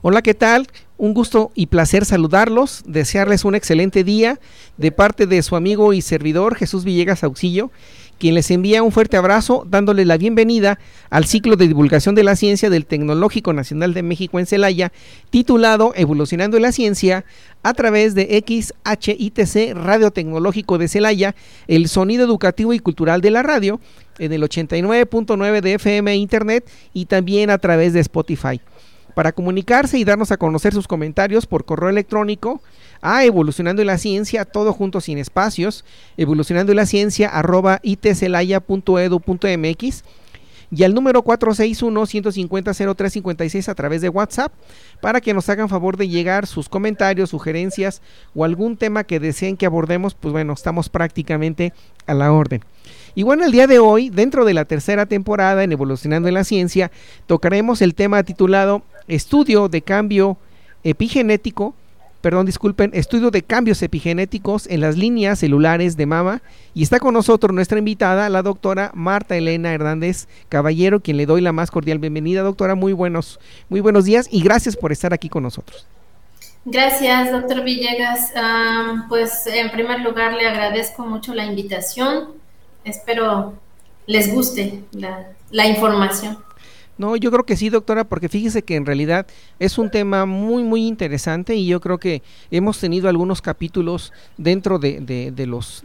Hola, ¿qué tal? Un gusto y placer saludarlos, desearles un excelente día de parte de su amigo y servidor Jesús Villegas Auxillo, quien les envía un fuerte abrazo dándole la bienvenida al ciclo de divulgación de la ciencia del Tecnológico Nacional de México en Celaya, titulado Evolucionando la Ciencia, a través de XHITC Radio Tecnológico de Celaya, el sonido educativo y cultural de la radio, en el 89.9 de FM Internet y también a través de Spotify para comunicarse y darnos a conocer sus comentarios por correo electrónico a Evolucionando la Ciencia, todo junto sin espacios, evolucionando la ciencia arroba itcelaya.edu.mx y al número 461-150-0356 a través de WhatsApp para que nos hagan favor de llegar sus comentarios, sugerencias o algún tema que deseen que abordemos, pues bueno, estamos prácticamente a la orden. Y bueno, el día de hoy, dentro de la tercera temporada en Evolucionando en la Ciencia, tocaremos el tema titulado Estudio de cambio epigenético, perdón, disculpen, estudio de cambios epigenéticos en las líneas celulares de mama. Y está con nosotros nuestra invitada, la doctora Marta Elena Hernández Caballero, quien le doy la más cordial bienvenida. Doctora, muy buenos, muy buenos días y gracias por estar aquí con nosotros. Gracias, doctor Villegas. pues en primer lugar le agradezco mucho la invitación. Espero les guste la información. No, yo creo que sí, doctora, porque fíjese que en realidad es un tema muy, muy interesante y yo creo que hemos tenido algunos capítulos dentro de, de, los,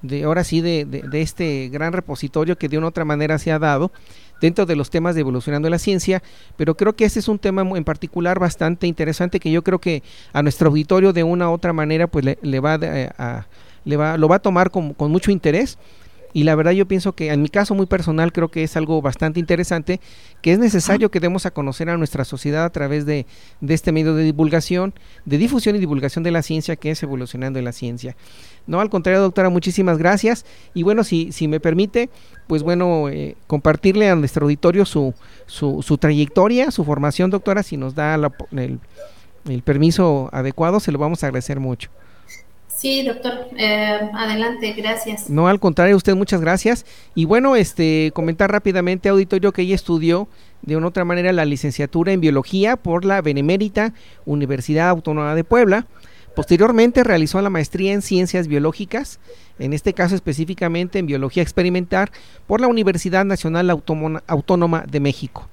de ahora sí, de, de, este gran repositorio que de una otra manera se ha dado dentro de los temas de evolucionando la ciencia, pero creo que este es un tema en particular bastante interesante que yo creo que a nuestro auditorio de una u otra manera pues le, va a, le va, lo va a tomar con, con mucho interés y la verdad yo pienso que en mi caso muy personal creo que es algo bastante interesante que es necesario que demos a conocer a nuestra sociedad a través de, este medio de divulgación, de difusión y divulgación de la ciencia que es evolucionando en la ciencia. No, al contrario, doctora, muchísimas gracias. Y bueno, si, si me permite, pues bueno, eh, compartirle a nuestro auditorio su, su, su, trayectoria, su formación, doctora, si nos da el, el permiso adecuado, se lo vamos a agradecer mucho. Sí, doctor, eh, adelante, gracias. No, al contrario, usted muchas gracias. Y bueno, este, comentar rápidamente, auditorio, que ella estudió de una otra manera la licenciatura en biología por la Benemérita Universidad Autónoma de Puebla. Posteriormente realizó la maestría en ciencias biológicas, en este caso específicamente en biología experimental, por la Universidad Nacional Autónoma de México.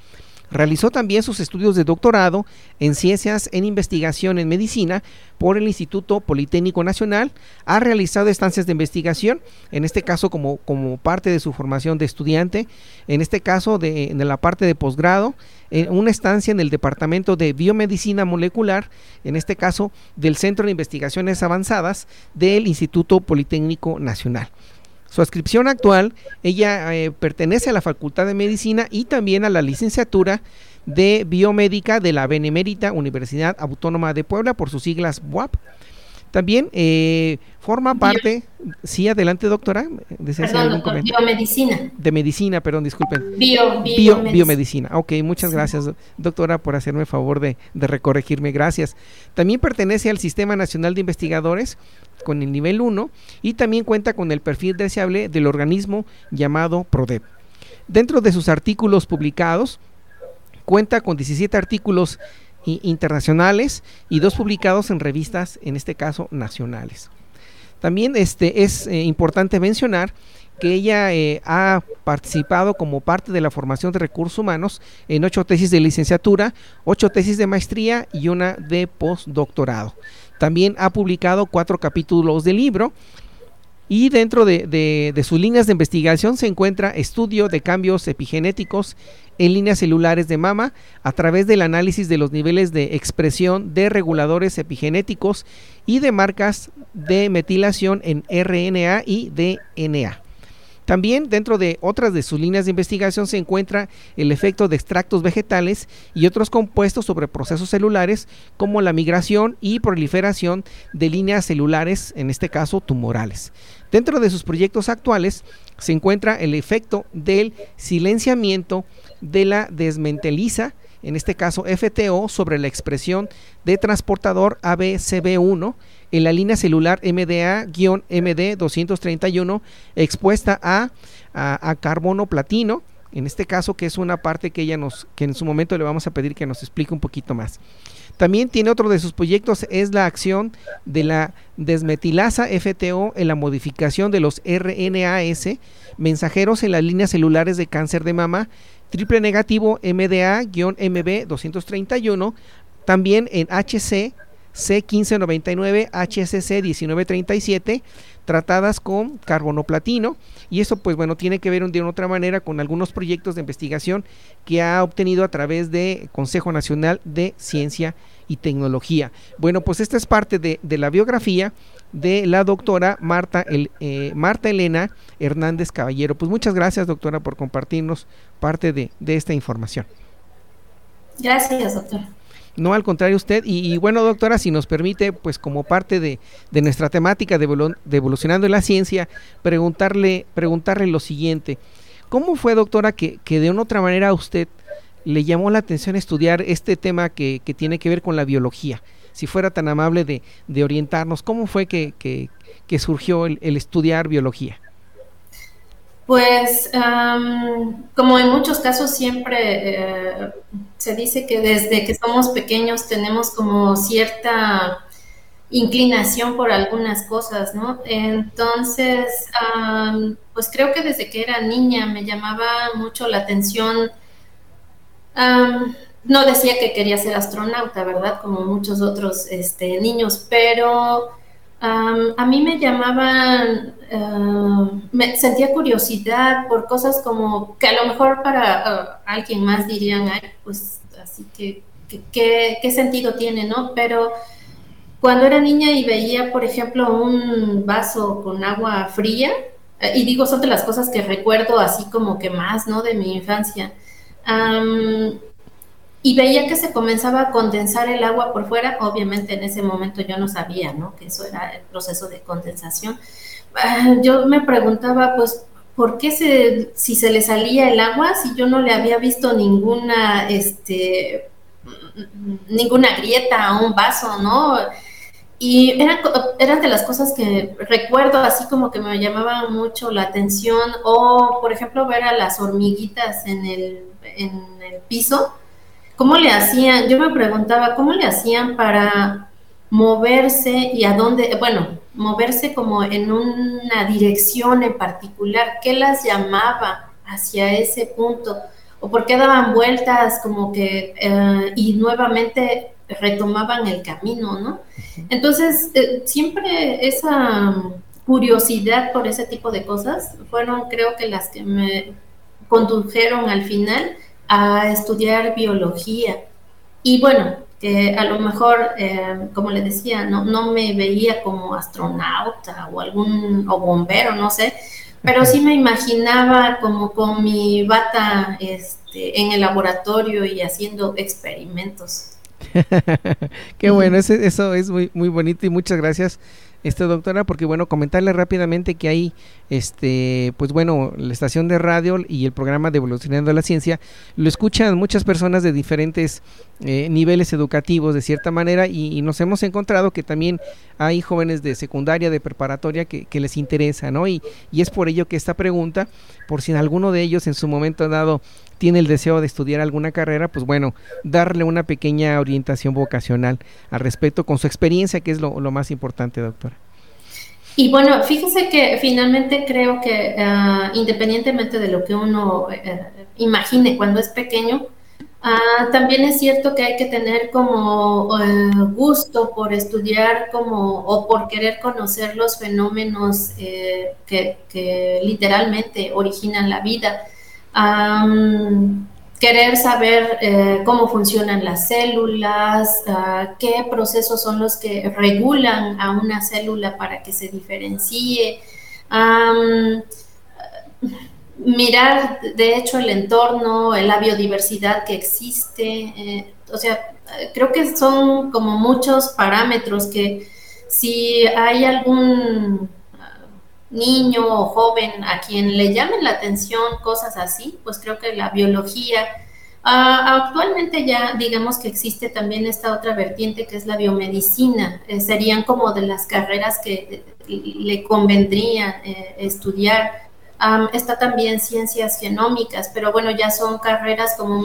Realizó también sus estudios de doctorado en Ciencias en Investigación en Medicina por el Instituto Politécnico Nacional. Ha realizado estancias de investigación, en este caso como, como parte de su formación de estudiante, en este caso de, de la parte de posgrado, en una estancia en el Departamento de Biomedicina Molecular, en este caso del Centro de Investigaciones Avanzadas del Instituto Politécnico Nacional. Su adscripción actual, ella eh, pertenece a la Facultad de Medicina y también a la licenciatura de Biomédica de la Benemérita Universidad Autónoma de Puebla, por sus siglas BUAP. También eh, forma parte, sí, adelante doctora, perdón, doctor, biomedicina. De medicina, perdón, disculpen. Bio, biomedicina. Ok, muchas gracias doctora por hacerme el favor de, de recorregirme, gracias. También pertenece al Sistema Nacional de Investigadores con el nivel 1 y también cuenta con el perfil deseable del organismo llamado PRODEP. Dentro de sus artículos publicados, cuenta con 17 artículos internacionales y dos publicados en revistas, en este caso nacionales. También este, es eh, importante mencionar que ella eh, ha participado como parte de la formación de recursos humanos en ocho tesis de licenciatura, ocho tesis de maestría y una de postdoctorado. También ha publicado cuatro capítulos de libro y dentro de, sus líneas de investigación se encuentra estudio de cambios epigenéticos en líneas celulares de mama a través del análisis de los niveles de expresión de reguladores epigenéticos y de marcas de metilación en RNA y DNA. También dentro de otras de sus líneas de investigación se encuentra el efecto de extractos vegetales y otros compuestos sobre procesos celulares como la migración y proliferación de líneas celulares, en este caso tumorales. Dentro de sus proyectos actuales se encuentra el efecto del silenciamiento de la desmenteliza, en este caso FTO, sobre la expresión de transportador ABCB1 en la línea celular MDA-MD231 expuesta a, a, carbono platino, en este caso que es una parte que ella nos, que en su momento le vamos a pedir que nos explique un poquito más. También tiene otro de sus proyectos, es la acción de la desmetilasa FTO en la modificación de los RNAS mensajeros en las líneas celulares de cáncer de mama, triple negativo MDA-MB231, también en HC C1599, HCC 1937, tratadas con carbono platino y eso pues bueno tiene que ver de una otra manera con algunos proyectos de investigación que ha obtenido a través de Consejo Nacional de Ciencia y Tecnología. Bueno pues esta es parte de, la biografía de la doctora Marta, eh, Marta Elena Hernández Caballero. Pues muchas gracias doctora por compartirnos parte de esta información. Gracias doctora. No, al contrario usted. Y, bueno, doctora, si nos permite, pues como parte de, nuestra temática de, evolucionando en la ciencia, preguntarle, preguntarle lo siguiente. ¿Cómo fue, doctora, que, que de una otra manera usted le llamó la atención estudiar este tema que, que tiene que ver con la biología? Si fuera tan amable de, de orientarnos, ¿cómo fue que, que, surgió el estudiar biología? Pues como en muchos casos siempre eh, se dice que desde que somos pequeños tenemos como cierta inclinación por algunas cosas, ¿no? Entonces, pues creo que desde que era niña me llamaba mucho la atención. no decía que quería ser astronauta, ¿verdad? Como muchos otros este, niños, pero a mí me llamaban, eh, me sentía curiosidad por cosas como que a lo mejor para eh, alguien más dirían, Ay, pues así que, ¿qué sentido tiene, no? Pero cuando era niña y veía, por ejemplo, un vaso con agua fría, eh, y digo, son de las cosas que recuerdo así como que más, ¿no? De mi infancia y veía que se comenzaba a condensar el agua por fuera. Obviamente en ese momento yo no sabía, ¿no? Que eso era el proceso de condensación. Ah, yo me preguntaba, pues, ¿por qué se, si se le salía el agua, si yo no le había visto ninguna, este, ninguna grieta a un vaso, ¿no? Y eran, eran de las cosas que recuerdo así como que me llamaban mucho la atención, o por ejemplo ver a las hormiguitas en el, en el piso, ¿Cómo le hacían? Yo me preguntaba, ¿cómo le hacían para moverse y a dónde, bueno, moverse como en una dirección en particular? ¿Qué las llamaba hacia ese punto? ¿O por qué daban vueltas como que eh, y nuevamente retomaban el camino, ¿no? Entonces, eh, siempre esa curiosidad por ese tipo de cosas fueron creo que las que me condujeron al final a estudiar biología. Y bueno, que a lo mejor, eh, como le decía, no, no me veía como astronauta o algún o bombero, no sé, pero sí me imaginaba como con mi bata este, en el laboratorio y haciendo experimentos. Qué bueno, eso, eso es muy, muy bonito y muchas gracias este doctora, porque bueno, comentarle rápidamente que hay, este, pues bueno, la estación de radio y el programa de Evolucionando la Ciencia lo escuchan muchas personas de diferentes eh, niveles educativos de cierta manera y, nos hemos encontrado que también hay jóvenes de secundaria, de preparatoria que, que les interesa, ¿no? Y, y es por ello que esta pregunta, por si en alguno de ellos en su momento dado tiene el deseo de estudiar alguna carrera, pues bueno, darle una pequeña orientación vocacional al respecto con su experiencia, que es lo, más importante, doctora. Y bueno, fíjese que finalmente creo que ah, independientemente de lo que uno eh, imagine cuando es pequeño, ah, también es cierto que hay que tener como eh, gusto por estudiar como o por querer conocer los fenómenos eh, que, que, literalmente originan la vida querer saber eh, cómo funcionan las células, ah, qué procesos son los que regulan a una célula para que se diferencie. mirar, de hecho, el entorno, la biodiversidad que existe. Eh, o sea, creo que son como muchos parámetros que si hay algún niño o joven a quien le llamen la atención cosas así, pues creo que la biología, ah, actualmente ya digamos que existe también esta otra vertiente que es la biomedicina, eh, serían como de las carreras que le convendría eh, estudiar. está también ciencias genómicas, pero bueno, ya son carreras como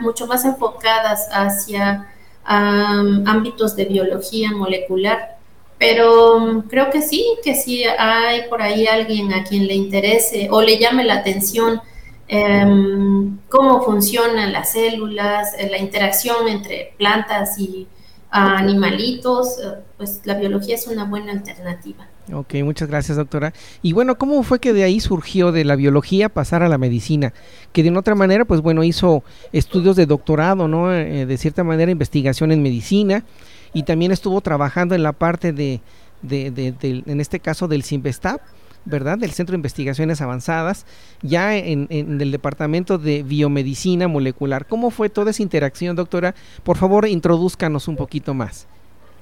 mucho más enfocadas hacia ámbitos de biología molecular. Pero mm, creo que sí, que sí hay por ahí alguien a quien le interese o le llame la atención em, cómo funcionan las células, eh, la interacción entre plantas y animalitos, eh, pues la biología es una buena alternativa. Ok, muchas gracias doctora. Y bueno, ¿cómo fue que de ahí surgió de la biología pasar a la medicina? Que de una otra manera, pues bueno, hizo estudios de doctorado, ¿no? Eh, de cierta manera, investigación en medicina y también estuvo trabajando en la parte de, en este caso del CIMBESTAP, ¿verdad? Del Centro de Investigaciones Avanzadas, ya en, en, el Departamento de Biomedicina Molecular. ¿Cómo fue toda esa interacción, doctora? Por favor, introduzcanos un poquito más.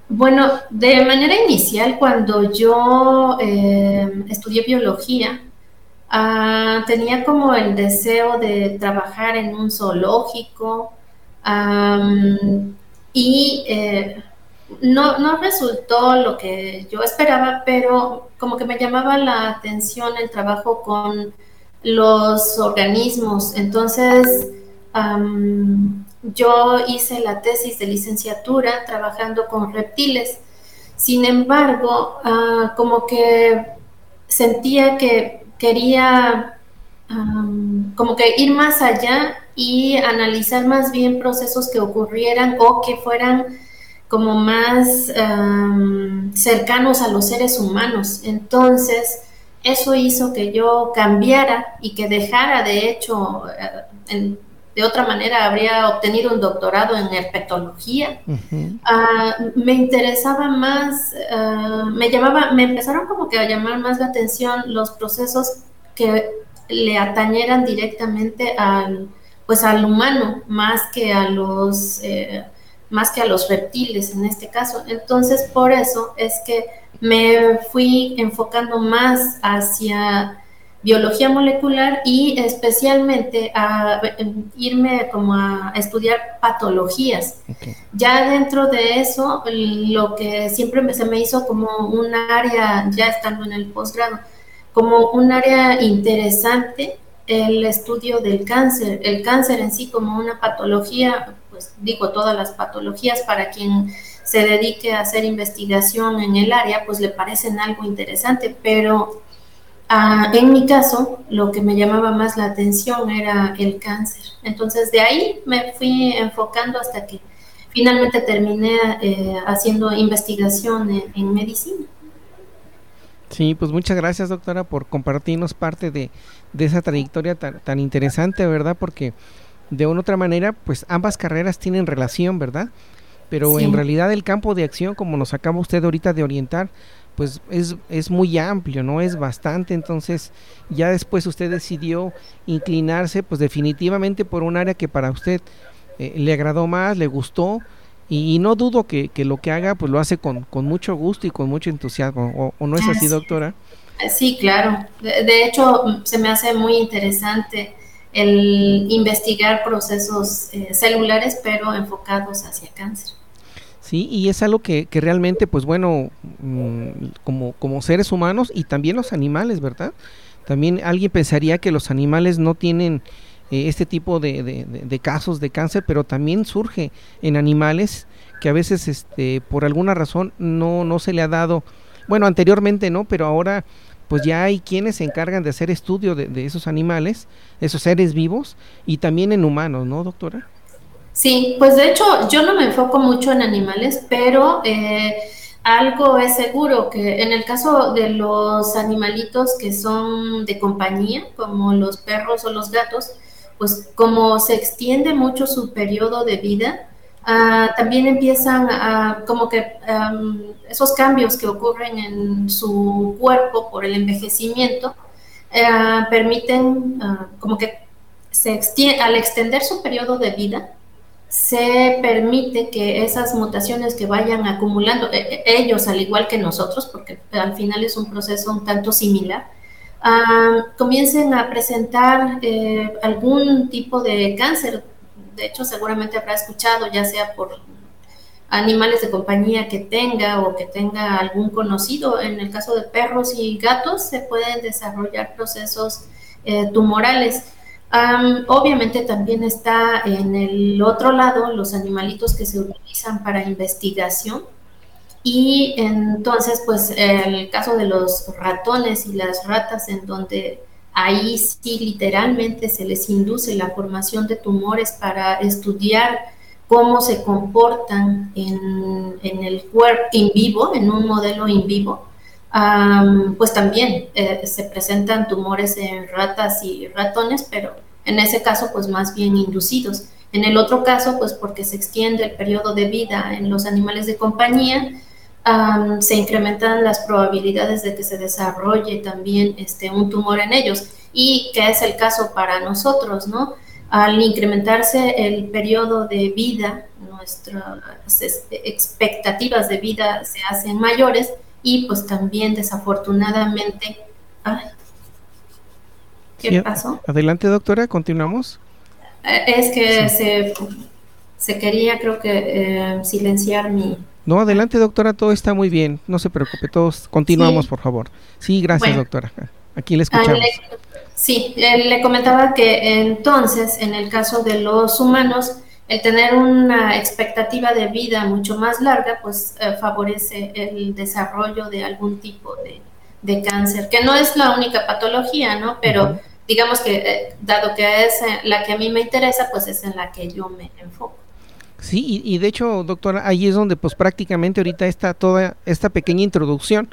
Bueno, de manera inicial, cuando yo eh, estudié biología, ah, tenía como el deseo de trabajar en un zoológico y eh, no, no resultó lo que yo esperaba, pero como que me llamaba la atención el trabajo con los organismos. Entonces, yo hice la tesis de licenciatura trabajando con reptiles. Sin embargo, ah, como que sentía que quería como que ir más allá y analizar más bien procesos que ocurrieran o que fueran como más cercanos a los seres humanos. Entonces, eso hizo que yo cambiara y que dejara, de hecho, eh, de otra manera habría obtenido un doctorado en herpetología. Ah, me interesaba más, ah, me llamaba, me empezaron como que a llamar más la atención los procesos que le atañeran directamente al, pues al humano, más que a los eh, más que a los reptiles en este caso. Entonces, por eso es que me fui enfocando más hacia biología molecular y especialmente a irme como a estudiar patologías. Ya dentro de eso, lo que siempre se me hizo como un área, ya estando en el posgrado, como un área interesante el estudio del cáncer, el cáncer en sí como una patología pues digo, todas las patologías para quien se dedique a hacer investigación en el área, pues le parecen algo interesante, pero ah, en mi caso lo que me llamaba más la atención era el cáncer. Entonces de ahí me fui enfocando hasta que finalmente terminé eh, haciendo investigación en, medicina. Sí, pues muchas gracias doctora por compartirnos parte de, esa trayectoria tan, tan interesante, ¿verdad? Porque de una otra manera, pues ambas carreras tienen relación, ¿verdad? Pero en realidad el campo de acción, como nos acaba usted ahorita de orientar, pues es, es muy amplio, ¿no? Es bastante, entonces ya después usted decidió inclinarse, pues definitivamente por un área que para usted eh, le agradó más, le gustó, y, no dudo que, que, lo que haga, pues lo hace con, con mucho gusto y con mucho entusiasmo, ¿o, no es así, doctora? Sí, claro. de hecho, se me hace muy interesante el investigar procesos eh, celulares, pero enfocados hacia cáncer. Sí, y es algo que, que realmente, pues bueno, mm, como, como seres humanos y también los animales, ¿verdad? También alguien pensaría que los animales no tienen eh, este tipo de, de, casos de cáncer, pero también surge en animales que a veces este, por alguna razón no, no se le ha dado, bueno, anteriormente no, pero ahora pues ya hay quienes se encargan de hacer estudio de, esos animales, esos seres vivos, y también en humanos, ¿no, doctora? Sí, pues de hecho yo no me enfoco mucho en animales, pero eh, algo es seguro, que en el caso de los animalitos que son de compañía, como los perros o los gatos, pues como se extiende mucho su periodo de vida, Ah, también empiezan a, como que esos cambios que ocurren en su cuerpo por el envejecimiento, permiten como que se extiende, al extender su periodo de vida, se permite que esas mutaciones que vayan acumulando, e, e, ellos al igual que nosotros, porque al final es un proceso un tanto similar, ah, comiencen a presentar eh, algún tipo de cáncer. De hecho, seguramente habrá escuchado, ya sea por animales de compañía que tenga o que tenga algún conocido. En el caso de perros y gatos, se pueden desarrollar procesos eh, tumorales obviamente también está en el otro lado los animalitos que se utilizan para investigación y entonces pues el caso de los ratones y las ratas en donde ahí sí literalmente se les induce la formación de tumores para estudiar cómo se comportan en, el cuerpo in vivo, en un modelo in vivo, pues también eh, se presentan tumores en ratas y ratones, pero en ese caso pues más bien inducidos. En el otro caso pues porque se extiende el periodo de vida en los animales de compañía, se incrementan las probabilidades de que se desarrolle también este, un tumor en ellos y que es el caso para nosotros, ¿no? Al incrementarse el periodo de vida, nuestras expectativas de vida se hacen mayores y pues también desafortunadamente, ¿Qué pasó? Adelante, doctora, continuamos. Eh, es que se, se, quería, creo que, eh, silenciar mi... No, adelante, doctora, todo está muy bien. No se preocupe, todos continuamos, por favor. Sí, gracias, doctora. Aquí le escuchamos. sí, le comentaba que entonces, en el caso de los humanos, el tener una expectativa de vida mucho más larga, pues eh, favorece el desarrollo de algún tipo de, de cáncer, que no es la única patología, ¿no? Pero digamos que eh, dado que es la que a mí me interesa, pues es en la que yo me enfoco. Sí, y, de hecho, doctora, ahí es donde pues prácticamente ahorita está toda esta pequeña introducción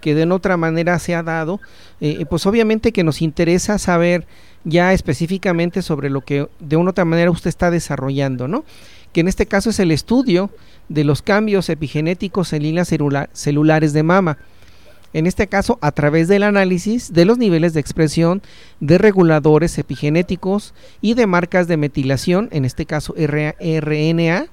que de otra manera se ha dado, eh, pues obviamente que nos interesa saber ya específicamente sobre lo que de una otra manera usted está desarrollando, ¿no? Que en este caso es el estudio de los cambios epigenéticos en líneas celulares de mama en este caso a través del análisis de los niveles de expresión de reguladores epigenéticos y de marcas de metilación, en este caso RNA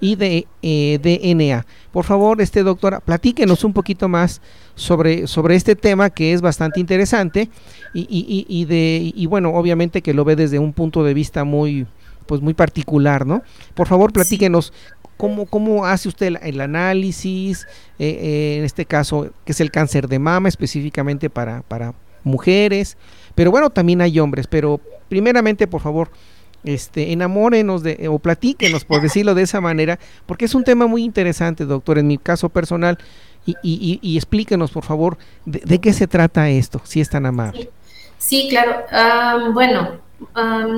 y de eh, DNA. Por favor, este doctora, platíquenos un poquito más sobre, sobre este tema que es bastante interesante y, y, de, y bueno, obviamente que lo ve desde un punto de vista muy, pues muy particular, ¿no? Por favor, platíquenos ¿Cómo, cómo hace usted el, análisis, eh, eh, en este caso, que es el cáncer de mama específicamente para, para mujeres? Pero bueno, también hay hombres, pero primeramente, por favor, este, enamórenos de, o platíquenos, por decirlo de esa manera, porque es un tema muy interesante, doctor, en mi caso personal, y, y, y explíquenos, por favor, de, qué se trata esto, si es tan amable. Sí, claro. Ah, bueno,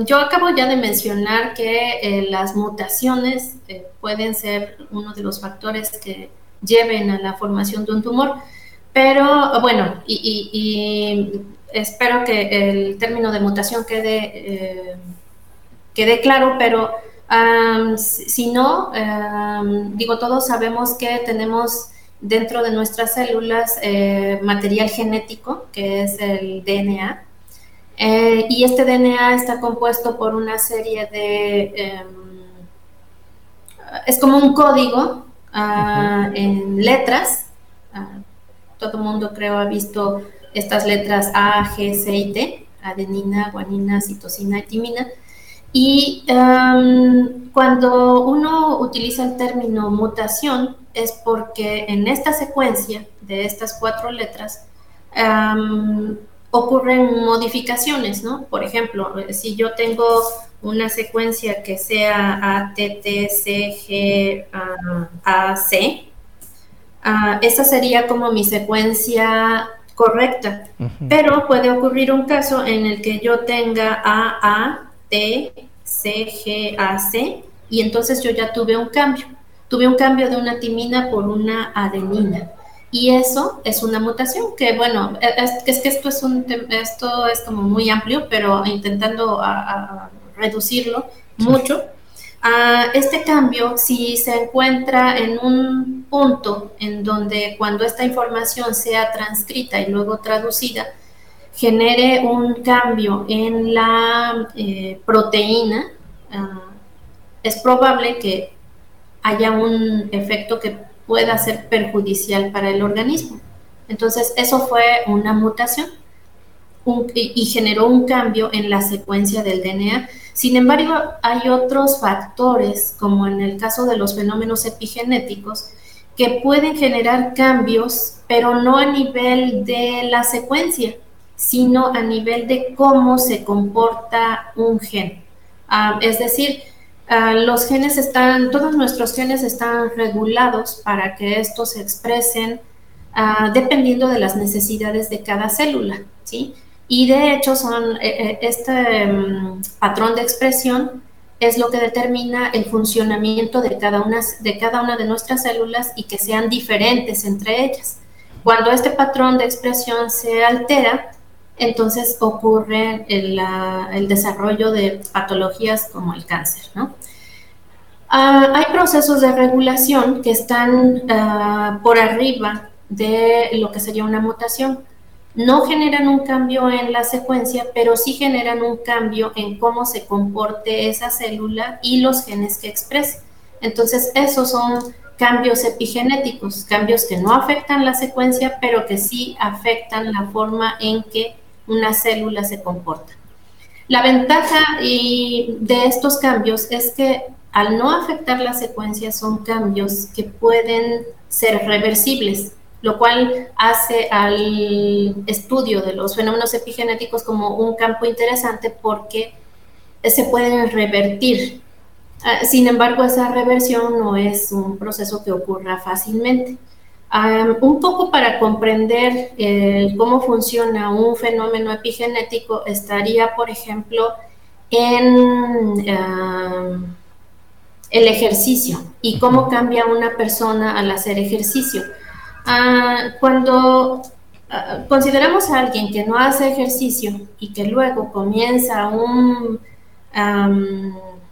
yo acabo ya de mencionar que eh, las mutaciones eh, pueden ser uno de los factores que lleven a la formación de un tumor, pero bueno, y, espero que el término de mutación quede, eh, quede claro, pero si no, digo, todos sabemos que tenemos dentro de nuestras células material genético, que es el DNA, eh, y este DNA está compuesto por una serie de... Em, es como un código ah, en letras. Ah, todo el mundo creo ha visto estas letras A, G, C y T, adenina, guanina, citosina y timina. Y em, cuando uno utiliza el término mutación es porque en esta secuencia de estas cuatro letras em, ocurren modificaciones, ¿no? Por ejemplo, si yo tengo una secuencia que sea A, T, T, C, G, A, C, esa sería como mi secuencia correcta, pero puede ocurrir un caso en el que yo tenga A, A, T, C, G, A, C, y entonces yo ya tuve un cambio. Tuve un cambio de una timina por una adenina. Y eso es una mutación que, bueno, e, es, que esto es, un, esto es como muy amplio, pero intentando reducirlo mucho. este cambio, si se encuentra en un punto en donde cuando esta información sea transcrita y luego traducida, genere un cambio en la eh, proteína, ah, es probable que haya un efecto que pueda ser perjudicial para el organismo. Entonces, eso fue una mutación y generó un cambio en la secuencia del DNA. Sin embargo, hay otros factores, como en el caso de los fenómenos epigenéticos, que pueden generar cambios, pero no a nivel de la secuencia, sino a nivel de cómo se comporta un gen. Ah, es decir, ah, los genes están, todos nuestros genes están regulados para que estos se expresen ah, dependiendo de las necesidades de cada célula, ¿sí? Y de hecho eh, eh, este mm, patrón de expresión es lo que determina el funcionamiento de cada una de nuestras células y que sean diferentes entre ellas. Cuando este patrón de expresión se altera, entonces ocurre el, desarrollo de patologías como el cáncer. ¿no? Ah, hay procesos de regulación que están ah, por arriba de lo que sería una mutación no generan un cambio en la secuencia, pero sí generan un cambio en cómo se comporte esa célula y los genes que expresa. Entonces, esos son cambios epigenéticos, cambios que no afectan la secuencia, pero que sí afectan la forma en que una célula se comporta. La ventaja de estos cambios es que al no afectar la secuencia son cambios que pueden ser reversibles lo cual hace al estudio de los fenómenos epigenéticos como un campo interesante porque se pueden revertir. Ah, sin embargo, esa reversión no es un proceso que ocurra fácilmente. Un poco para comprender cómo funciona un fenómeno epigenético estaría, por ejemplo, en el ejercicio y cómo cambia una persona al hacer ejercicio. Ah, cuando ah, consideramos a alguien que no hace ejercicio y que luego comienza un,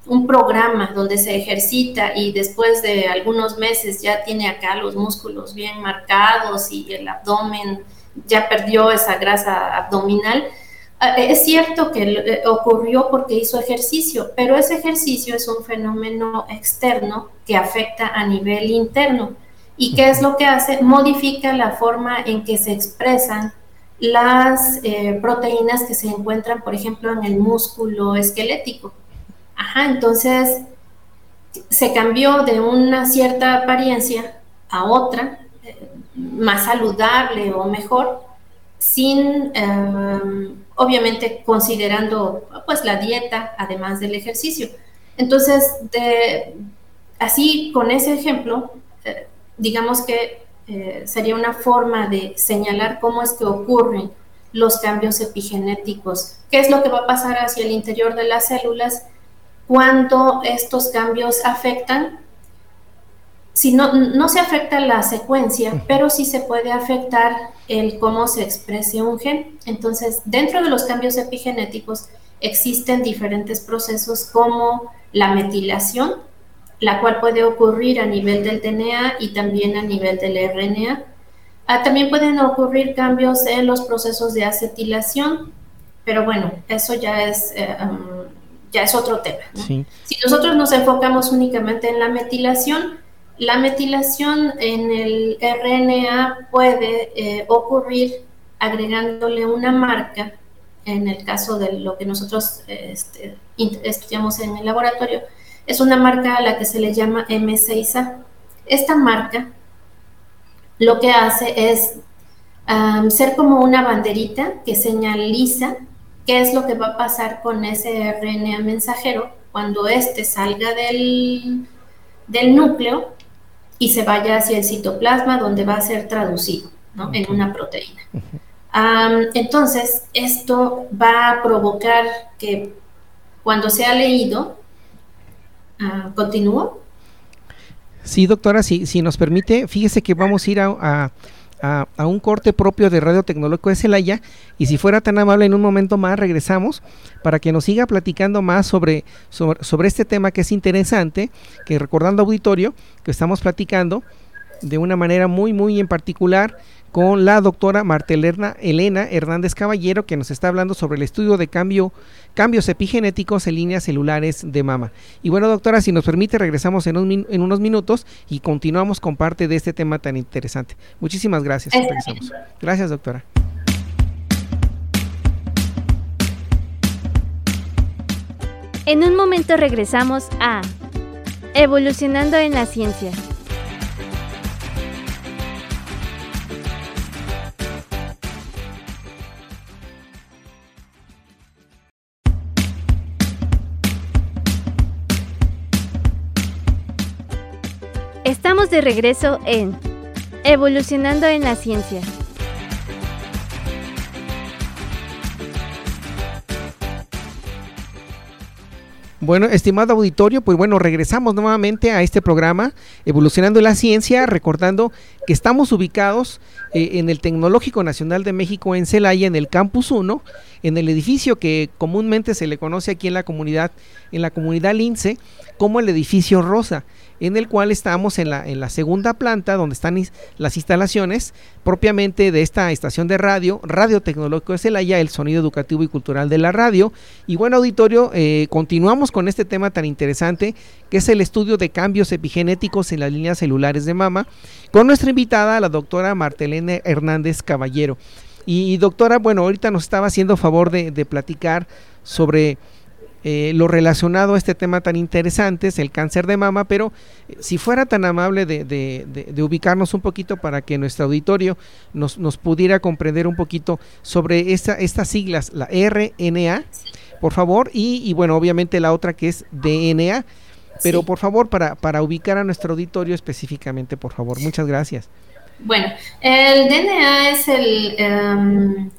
un programa donde se ejercita y después de algunos meses ya tiene acá los músculos bien marcados y el abdomen ya perdió esa grasa abdominal, ah, es cierto que eh, ocurrió porque hizo ejercicio, pero ese ejercicio es un fenómeno externo que afecta a nivel interno. ¿Y qué es lo que hace? Modifica la forma en que se expresan las eh, proteínas que se encuentran, por ejemplo, en el músculo esquelético. Ajá, entonces se cambió de una cierta apariencia a otra, eh, más saludable o mejor, sin, em, obviamente, considerando pues la dieta, además del ejercicio. Entonces, así con ese ejemplo, eh, digamos que eh, sería una forma de señalar cómo es que ocurren los cambios epigenéticos, qué es lo que va a pasar hacia el interior de las células cuando estos cambios afectan. Si no, no se afecta la secuencia, pero sí se puede afectar el cómo se exprese un gen. Entonces, dentro de los cambios epigenéticos existen diferentes procesos como la metilación, la cual puede ocurrir a nivel del DNA y también a nivel del RNA. Ah, también pueden ocurrir cambios en los procesos de acetilación, pero bueno, eso ya es, eh, um, ya es otro tema. Si nosotros nos enfocamos únicamente en la metilación, la metilación en el RNA puede eh, ocurrir agregándole una marca, en el caso de lo que nosotros este, estudiamos en el laboratorio, es una marca a la que se le llama M6A. Esta marca lo que hace es ser como una banderita que señaliza qué es lo que va a pasar con ese RNA mensajero cuando éste salga del, del núcleo y se vaya hacia el citoplasma donde va a ser traducido en una proteína. entonces, esto va a provocar que cuando sea leído, Ah, ¿Continúo? Sí, doctora, si, si nos permite, fíjese que vamos a ir a, un corte propio de Radio Tecnológico de Celaya. Y si fuera tan amable en un momento más regresamos para que nos siga platicando más sobre, sobre, este tema que es interesante, que recordando auditorio, que estamos platicando de una manera muy, muy en particular con la doctora Martelena Elena Hernández Caballero, que nos está hablando sobre el estudio de cambio, cambios epigenéticos en líneas celulares de mama. Y bueno, doctora, si nos permite, regresamos en, en unos minutos y continuamos con parte de este tema tan interesante. Muchísimas gracias. Gracias, doctora. En un momento regresamos a Evolucionando en la Ciencia. Estamos de regreso en Evolucionando en la Ciencia. Bueno, estimado auditorio, pues bueno, regresamos nuevamente a este programa Evolucionando la Ciencia, recordando que estamos ubicados eh, en el Tecnológico Nacional de México en Celaya, en el Campus 1, en el edificio que comúnmente se le conoce aquí en la comunidad, en la comunidad Lince, como el edificio Rosa en el cual estamos en la, en la segunda planta donde están las instalaciones propiamente de esta estación de radio, Radio Tecnológico de Celaya, el sonido educativo y cultural de la radio. Y bueno, auditorio, eh, continuamos con este tema tan interesante que es el estudio de cambios epigenéticos en las líneas celulares de mama, con nuestra invitada, la doctora Martelene Hernández Caballero. Y, doctora, bueno, ahorita nos estaba haciendo favor de, de platicar sobre eh, lo relacionado a este tema tan interesante es el cáncer de mama, pero eh, si fuera tan amable de, ubicarnos un poquito para que nuestro auditorio nos, nos pudiera comprender un poquito sobre esta, estas siglas, la RNA, por favor, y, bueno, obviamente la otra que es DNA, pero por favor, para, para ubicar a nuestro auditorio específicamente, por favor, muchas gracias. Bueno, el DNA es el... Em,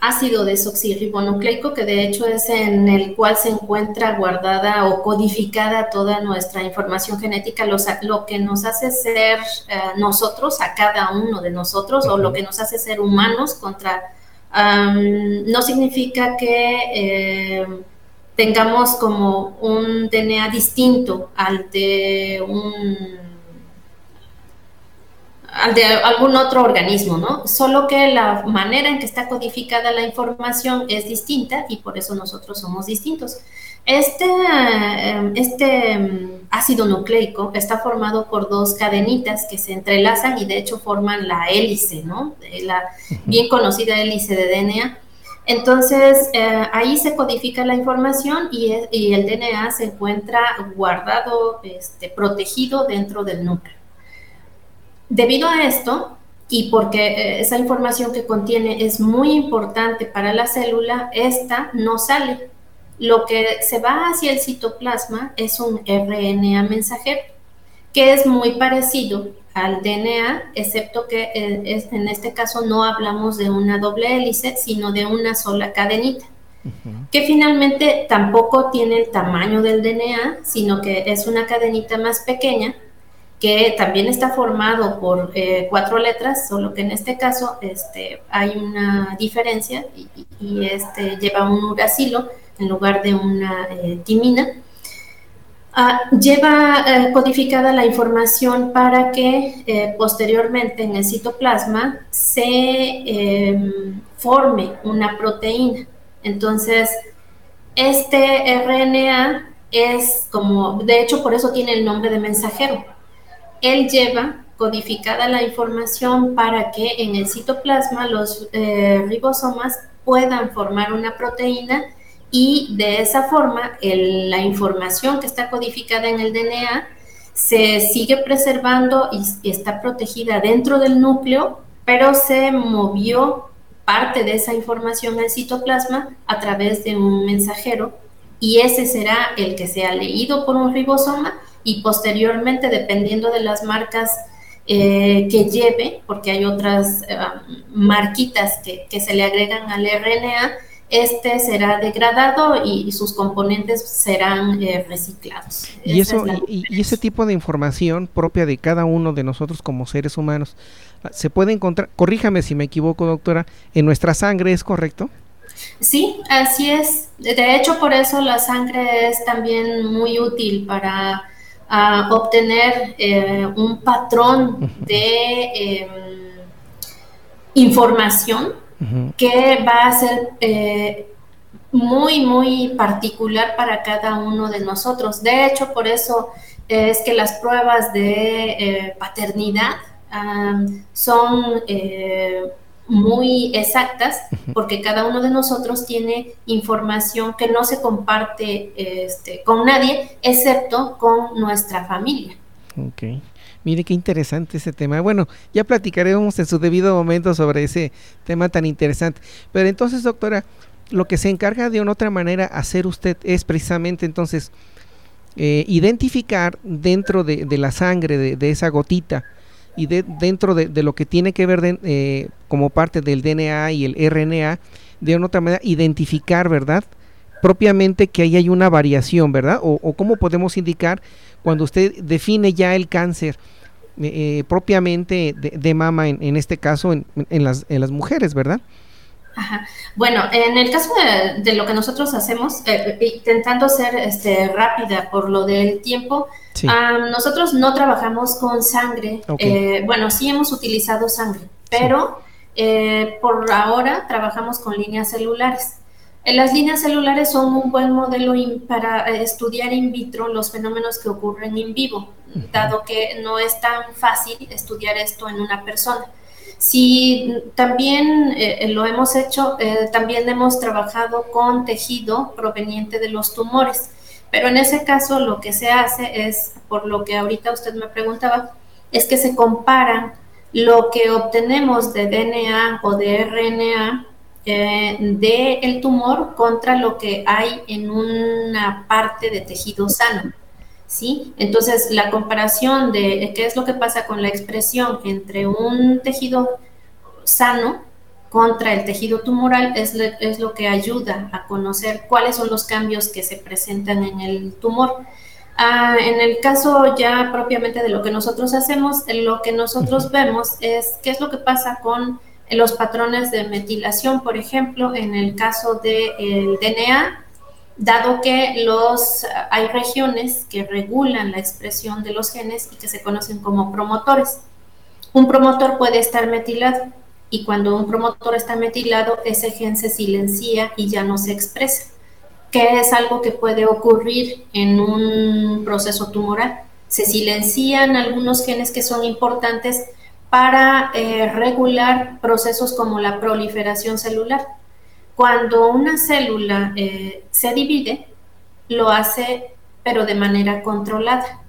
ácido desoxirribonucleico, que de hecho es en el cual se encuentra guardada o codificada toda nuestra información genética, lo, que nos hace ser eh, nosotros, a cada uno de nosotros, o lo que nos hace ser humanos contra... no significa que eh, tengamos como un DNA distinto al de un de algún otro organismo, ¿no? Solo que la manera en que está codificada la información es distinta y por eso nosotros somos distintos. Este, eh, este mm, ácido nucleico está formado por dos cadenitas que se entrelazan y de hecho forman la hélice, ¿no? La bien conocida hélice de DNA. Entonces, eh, ahí se codifica la información y, el DNA se encuentra guardado, este, protegido dentro del núcleo. Debido a esto, y porque eh, esa información que contiene es muy importante para la célula, esta no sale. Lo que se va hacia el citoplasma es un RNA mensajero, que es muy parecido al DNA, excepto que eh, en este caso no hablamos de una doble hélice, sino de una sola cadenita, que finalmente tampoco tiene el tamaño del DNA, sino que es una cadenita más pequeña que también está formado por eh, cuatro letras, solo que en este caso este, hay una diferencia y, este, lleva un uracilo en lugar de una eh, timina. Ah, lleva eh, codificada la información para que posteriormente en el citoplasma se em, forme una proteína. Entonces, este RNA es como, de hecho por eso tiene el nombre de mensajero, él lleva codificada la información para que en el citoplasma los eh, ribosomas puedan formar una proteína y de esa forma la información que está codificada en el DNA se sigue preservando y, está protegida dentro del núcleo, pero se movió parte de esa información al citoplasma a través de un mensajero. Y ese será el que sea leído por un ribosoma y posteriormente, dependiendo de las marcas eh, que lleve, porque hay otras eh, marquitas que, se le agregan al RNA, este será degradado y, sus componentes serán eh, reciclados. Y, eso, y, ese tipo de información propia de cada uno de nosotros como seres humanos, se puede encontrar, corríjame si me equivoco doctora, en nuestra sangre, ¿es correcto? Sí, así es. De hecho, por eso la sangre es también muy útil para a obtener eh, un patrón de em, información que va a ser eh, muy, muy particular para cada uno de nosotros. De hecho, por eso es que las pruebas de eh, paternidad son eh, muy exactas porque cada uno de nosotros tiene información que no se comparte este, con nadie excepto con nuestra familia. Ok. Mire qué interesante ese tema. Bueno, ya platicaremos en su debido momento sobre ese tema tan interesante. Pero entonces, doctora, lo que se encarga de una otra manera hacer usted es precisamente entonces eh, identificar dentro de, la sangre de, esa gotita y de, dentro de, lo que tiene que ver eh, como parte del DNA y el RNA, de una otra manera identificar, ¿verdad? Propiamente que ahí hay una variación, ¿verdad? O, o cómo podemos indicar cuando usted define ya el cáncer eh, eh, propiamente de, mama, en, este caso en, las, en las mujeres, ¿verdad? Ajá. Bueno, en el caso de, lo que nosotros hacemos, eh, intentando ser este, rápida por lo del tiempo, nosotros no trabajamos con sangre. bueno, sí hemos utilizado sangre, pero por ahora trabajamos con líneas celulares. Las líneas celulares son un buen modelo para eh, estudiar in vitro los fenómenos que ocurren en vivo, dado que no es tan fácil estudiar esto en una persona. Si también eh, lo hemos hecho, eh, también hemos trabajado con tejido proveniente de los tumores, pero en ese caso lo que se hace es, por lo que ahorita usted me preguntaba, es que se compara lo que obtenemos de DNA o de RNA eh, del tumor contra lo que hay en una parte de tejido sano. ¿sí? Entonces, la comparación de qué es lo que pasa con la expresión entre un tejido sano contra el tejido tumoral es, es lo que ayuda a conocer cuáles son los cambios que se presentan en el tumor. Ah, en el caso ya propiamente de lo que nosotros hacemos, lo que nosotros vemos es qué es lo que pasa con los patrones de metilación, por ejemplo, en el caso del DNA, dado que los, hay regiones que regulan la expresión de los genes y que se conocen como promotores. Un promotor puede estar metilado y cuando un promotor está metilado, ese gen se silencia y ya no se expresa, que es algo que puede ocurrir en un proceso tumoral. Se silencian algunos genes que son importantes, para eh, regular procesos como la proliferación celular. Cuando una célula eh, se divide, lo hace pero de manera controlada.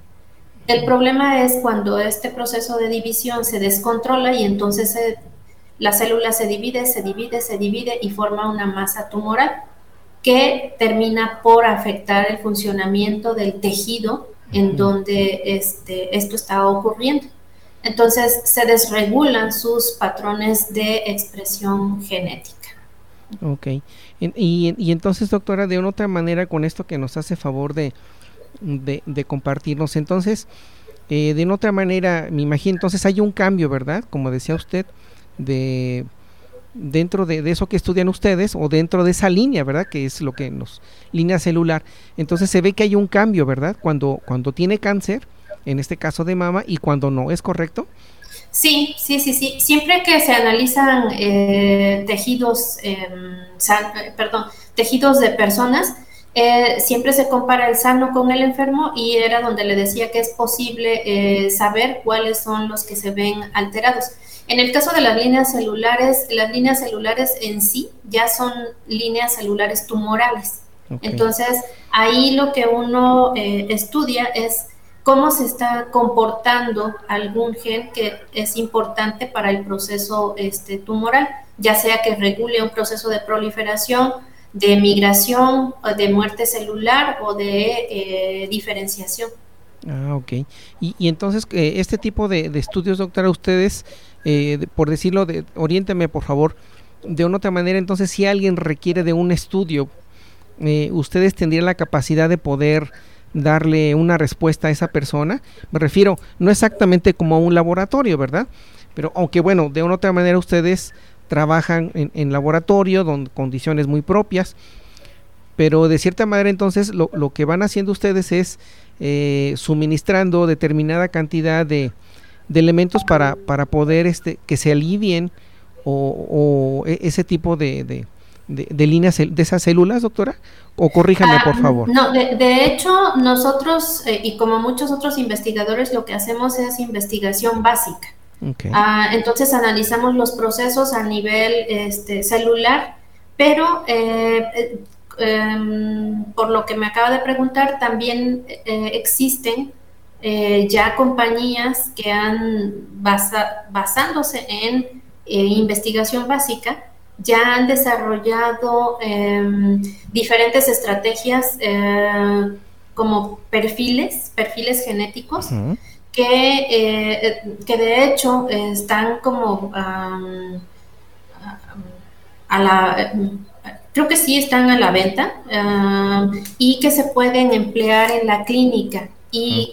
El problema es cuando este proceso de división se descontrola y entonces la célula se divide, se divide, se divide y forma una masa tumoral que termina por afectar el funcionamiento del tejido en donde este, esto está ocurriendo. Entonces se desregulan sus patrones de expresión genética. Ok. Y, entonces, doctora, de una otra manera, con esto que nos hace favor de, de, compartirnos, entonces, eh, de una otra manera, me imagino, entonces hay un cambio, ¿verdad? Como decía usted, de dentro de, de, eso que estudian ustedes o dentro de esa línea, ¿verdad? Que es lo que nos línea celular. Entonces se ve que hay un cambio, ¿verdad? Cuando cuando tiene cáncer, en este caso de mama, y cuando no, ¿es correcto? Sí, sí, sí, sí. Siempre que se analizan eh, tejidos, em, perdón, tejidos de personas, eh, siempre se compara el sano con el enfermo y era donde le decía que es posible eh, saber cuáles son los que se ven alterados. En el caso de las líneas celulares, las líneas celulares en sí ya son líneas celulares tumorales. Entonces, ahí lo que uno estudia es cómo se está comportando algún gen que es importante para el proceso este, tumoral, ya sea que regule un proceso de proliferación, de migración, de muerte celular o de eh, diferenciación. Ah, ok. Y, entonces, eh, este tipo de, estudios, doctora, ustedes, eh, por decirlo, de, oriénteme por favor, de una otra manera, entonces, si alguien requiere de un estudio, ustedes tendrían la capacidad de poder darle una respuesta a esa persona. Me refiero, no exactamente como a un laboratorio, ¿verdad? Pero aunque bueno, de una otra manera ustedes trabajan en, laboratorio, con condiciones muy propias, pero de cierta manera entonces lo, que van haciendo ustedes es eh, suministrando determinada cantidad de, elementos para, para poder este, que se alivien o, e, ese tipo de, líneas de esas células, doctora? O corríjame, por ah, favor. No, de, hecho, nosotros eh, y como muchos otros investigadores, lo que hacemos es investigación básica. Ah, entonces analizamos los procesos a nivel este, celular, pero eh, eh, em, por lo que me acaba de preguntar, también existen ya compañías que han basándose en investigación básica, ya han desarrollado em, diferentes estrategias eh, como perfiles, perfiles genéticos, que, eh, que de hecho están como a la creo que sí están a la venta y que se pueden emplear en la clínica. Y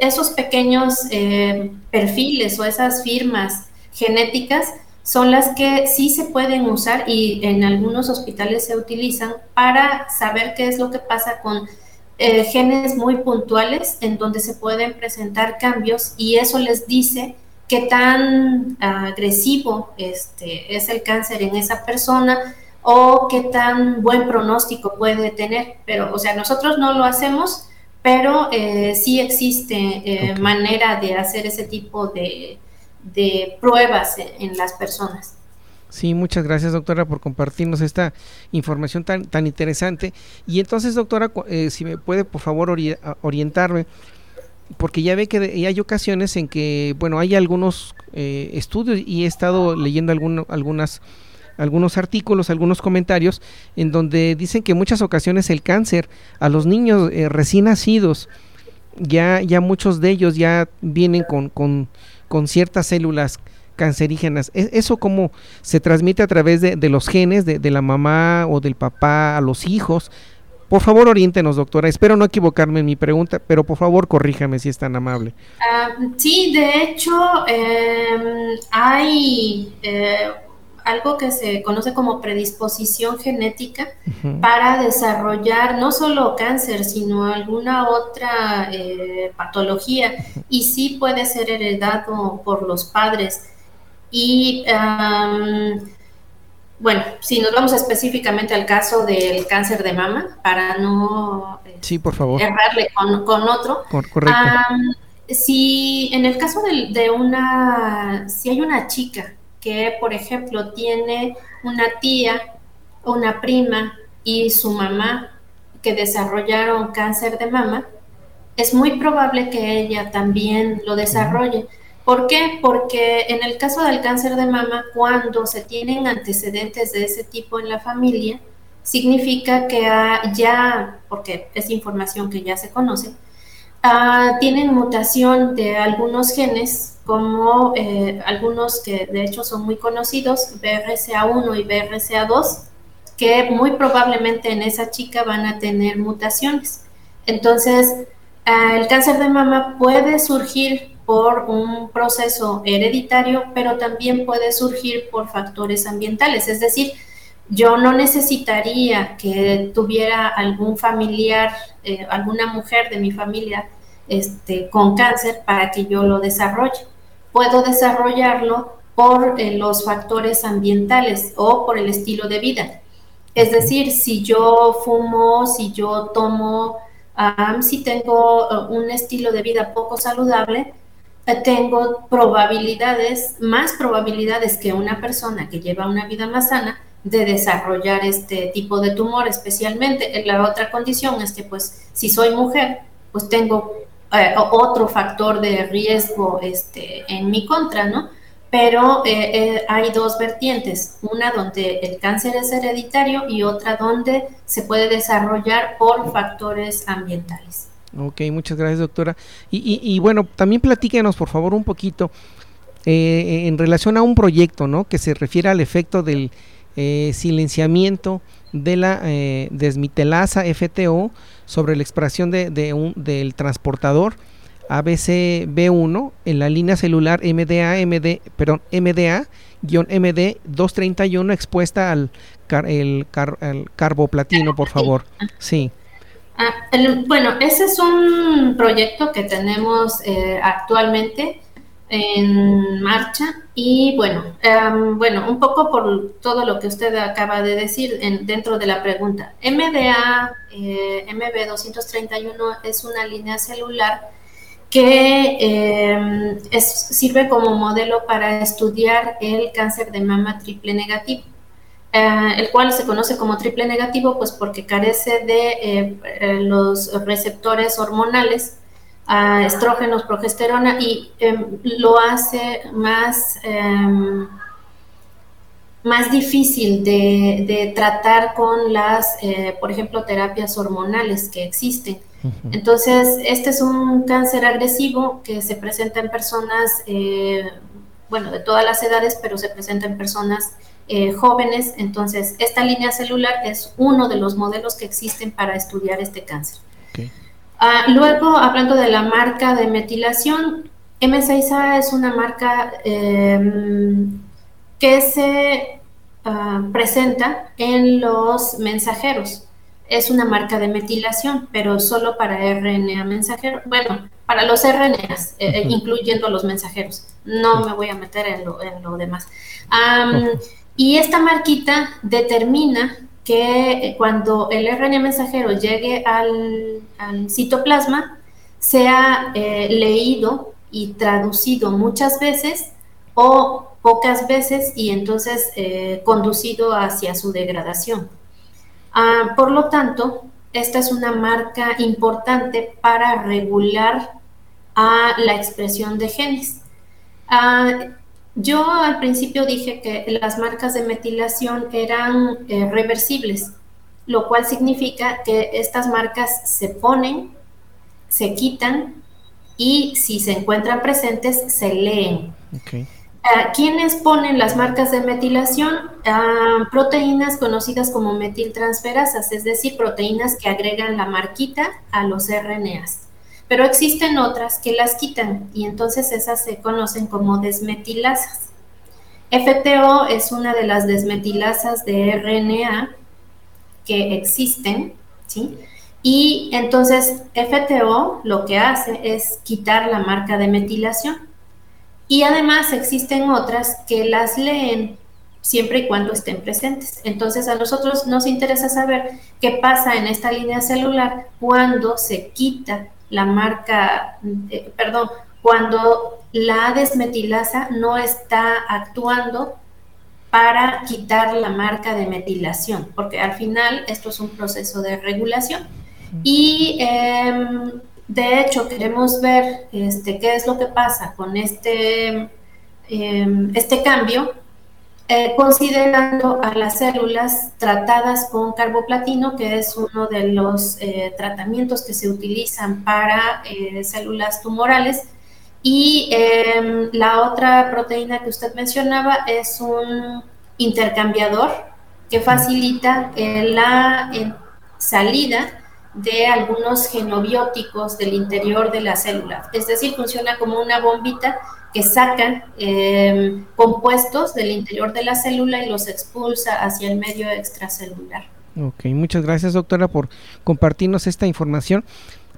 esos pequeños eh, perfiles o esas firmas genéticas son las que sí se pueden usar y en algunos hospitales se utilizan para saber qué es lo que pasa con eh, genes muy puntuales en donde se pueden presentar cambios y eso les dice qué tan agresivo este, es el cáncer en esa persona o qué tan buen pronóstico puede tener. Pero, o sea, nosotros no lo hacemos, pero eh, sí existe eh, manera de hacer ese tipo de, de pruebas en, las personas. Sí, muchas gracias doctora por compartirnos esta información tan, tan interesante. Y entonces doctora, eh, si me puede por favor orientarme, porque ya ve que hay ocasiones en que, bueno, hay algunos eh, estudios y he estado leyendo algunas algunos artículos, algunos comentarios en donde dicen que muchas ocasiones el cáncer a los niños eh, recién nacidos, ya, ya muchos de ellos ya vienen con, con con ciertas células cancerígenas. ¿E-, ¿Eso cómo se transmite a través de, los genes de, la mamá o del papá a los hijos? Por favor, oriéntenos, doctora. Espero no equivocarme en mi pregunta, pero por favor, corríjame si es tan amable. Ah, sí, de hecho, em, hay eh, algo que se conoce como predisposición genética para desarrollar no solo cáncer, sino alguna otra eh, patología y sí puede ser heredado por los padres. Y bueno, si nos vamos específicamente al caso del cáncer de mama, para no sí, por favor. errarle con, otro. correcto. si en el caso de, de una, si hay una chica que, por ejemplo, tiene una tía, una prima y su mamá que desarrollaron cáncer de mama, es muy probable que ella también lo desarrolle. ¿Por qué? Porque en el caso del cáncer de mama, cuando se tienen antecedentes de ese tipo en la familia, significa que ya, porque es información que ya se conoce, ah, tienen mutación de algunos genes como eh, algunos que de hecho son muy conocidos, BRCA1 y BRCA2, que muy probablemente en esa chica van a tener mutaciones. Entonces, ah, el cáncer de mama puede surgir por un proceso hereditario, pero también puede surgir por factores ambientales. Es decir, yo no necesitaría que tuviera algún familiar, eh, alguna mujer de mi familia este, con cáncer para que yo lo desarrolle puedo desarrollarlo por eh, los factores ambientales o por el estilo de vida. Es decir, si yo fumo, si yo tomo, si tengo eh, un estilo de vida poco saludable, eh, tengo probabilidades, más probabilidades que una persona que lleva una vida más sana de desarrollar este tipo de tumor, especialmente. En la otra condición es que, pues, si soy mujer, pues tengo eh, otro factor de riesgo este, en mi contra, ¿no? Pero eh, eh, hay dos vertientes, una donde el cáncer es hereditario y otra donde se puede desarrollar por factores ambientales. Ok, muchas gracias doctora. Y, y, bueno, también platíquenos por favor un poquito en relación a un proyecto, ¿no? Que se refiere al efecto del silenciamiento de la desmitelasa FTO sobre la expresión de, un, del transportador ABCB1 en la línea celular MDA, MD, perdón, MDA-MD231 expuesta al, el carboplatino, por favor. Sí. Ah, bueno, ese es un proyecto que tenemos eh, actualmente. En marcha y bueno, em, bueno, un poco por todo lo que usted acaba de decir en, dentro de la pregunta. MDA, eh, MB231 es una línea celular que em, sirve como modelo para estudiar el cáncer de mama triple negativo. Eh, el cual se conoce como triple negativo, pues porque carece de eh, los receptores hormonales a estrógenos, progesterona y em, lo hace más, em, más difícil de, tratar con las, eh, por ejemplo, terapias hormonales que existen. Entonces, este es un cáncer agresivo que se presenta en personas, eh, bueno, de todas las edades, pero se presenta en personas eh, jóvenes. Entonces, esta línea celular es uno de los modelos que existen para estudiar este cáncer. Ah, luego, hablando de la marca de metilación, M6A es una marca em, que se ah, presenta en los mensajeros. Es una marca de metilación, pero solo para RNA mensajero. Bueno, para los RNAs, eh, eh, incluyendo los mensajeros. No me voy a meter en lo, demás. Y esta marquita determina que eh, cuando el RNA mensajero llegue al, citoplasma, sea eh, leído y traducido muchas veces o pocas veces y entonces eh, conducido hacia su degradación. Ah, por lo tanto, esta es una marca importante para regular a la expresión de genes. Ah, yo al principio dije que las marcas de metilación eran eh, reversibles, lo cual significa que estas marcas se ponen, se quitan y si se encuentran presentes, se leen. ¿Quiénes ponen las marcas de metilación? proteínas conocidas como metiltransferasas, es decir, proteínas que agregan la marquita a los RNAs pero existen otras que las quitan y entonces esas se conocen como desmetilasas. FTO es una de las desmetilasas de RNA que existen, ¿sí? Y entonces FTO lo que hace es quitar la marca de metilación. Y además existen otras que las leen siempre y cuando estén presentes. Entonces a nosotros nos interesa saber qué pasa en esta línea celular cuando se quita la marca, eh, perdón, cuando la desmetilasa no está actuando para quitar la marca de metilación, porque al final esto es un proceso de regulación. Y em, de hecho queremos ver este, qué es lo que pasa con este, em, este cambio eh, considerando a las células tratadas con carboplatino, que es uno de los eh, tratamientos que se utilizan para eh, células tumorales. Y em, la otra proteína que usted mencionaba es un intercambiador que facilita la salida de algunos genobióticos del interior de la célula. Es decir, funciona como una bombita que sacan em, compuestos del interior de la célula y los expulsa hacia el medio extracelular. Ok, muchas gracias doctora por compartirnos esta información,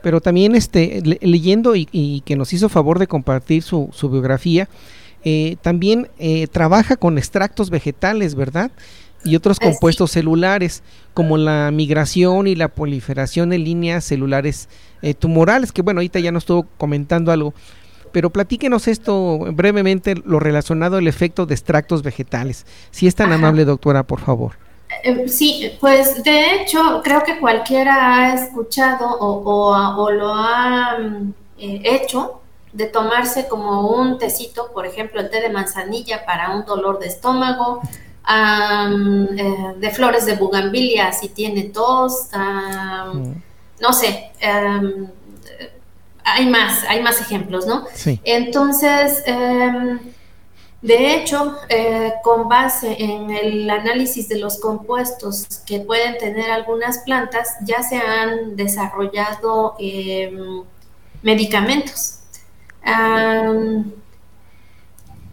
pero también este, leyendo y, que nos hizo favor de compartir su, biografía, eh, también eh, trabaja con extractos vegetales, ¿verdad? Y otros compuestos celulares, como la migración y la proliferación de líneas celulares eh, tumorales, que bueno, ahorita ya nos estuvo comentando algo pero platíquenos esto brevemente, lo relacionado al efecto de extractos vegetales. Si es tan amable, doctora, por favor. Eh, sí, pues de hecho creo que cualquiera ha escuchado o, lo ha mm, eh, hecho de tomarse como un tecito, por ejemplo, el té de manzanilla para un dolor de estómago, eh, de flores de bugambilia si tiene tos, mm. no sé, hay más, hay más ejemplos, ¿no? Sí. Entonces, em, de hecho, eh, con base en el análisis de los compuestos que pueden tener algunas plantas, ya se han desarrollado em, medicamentos.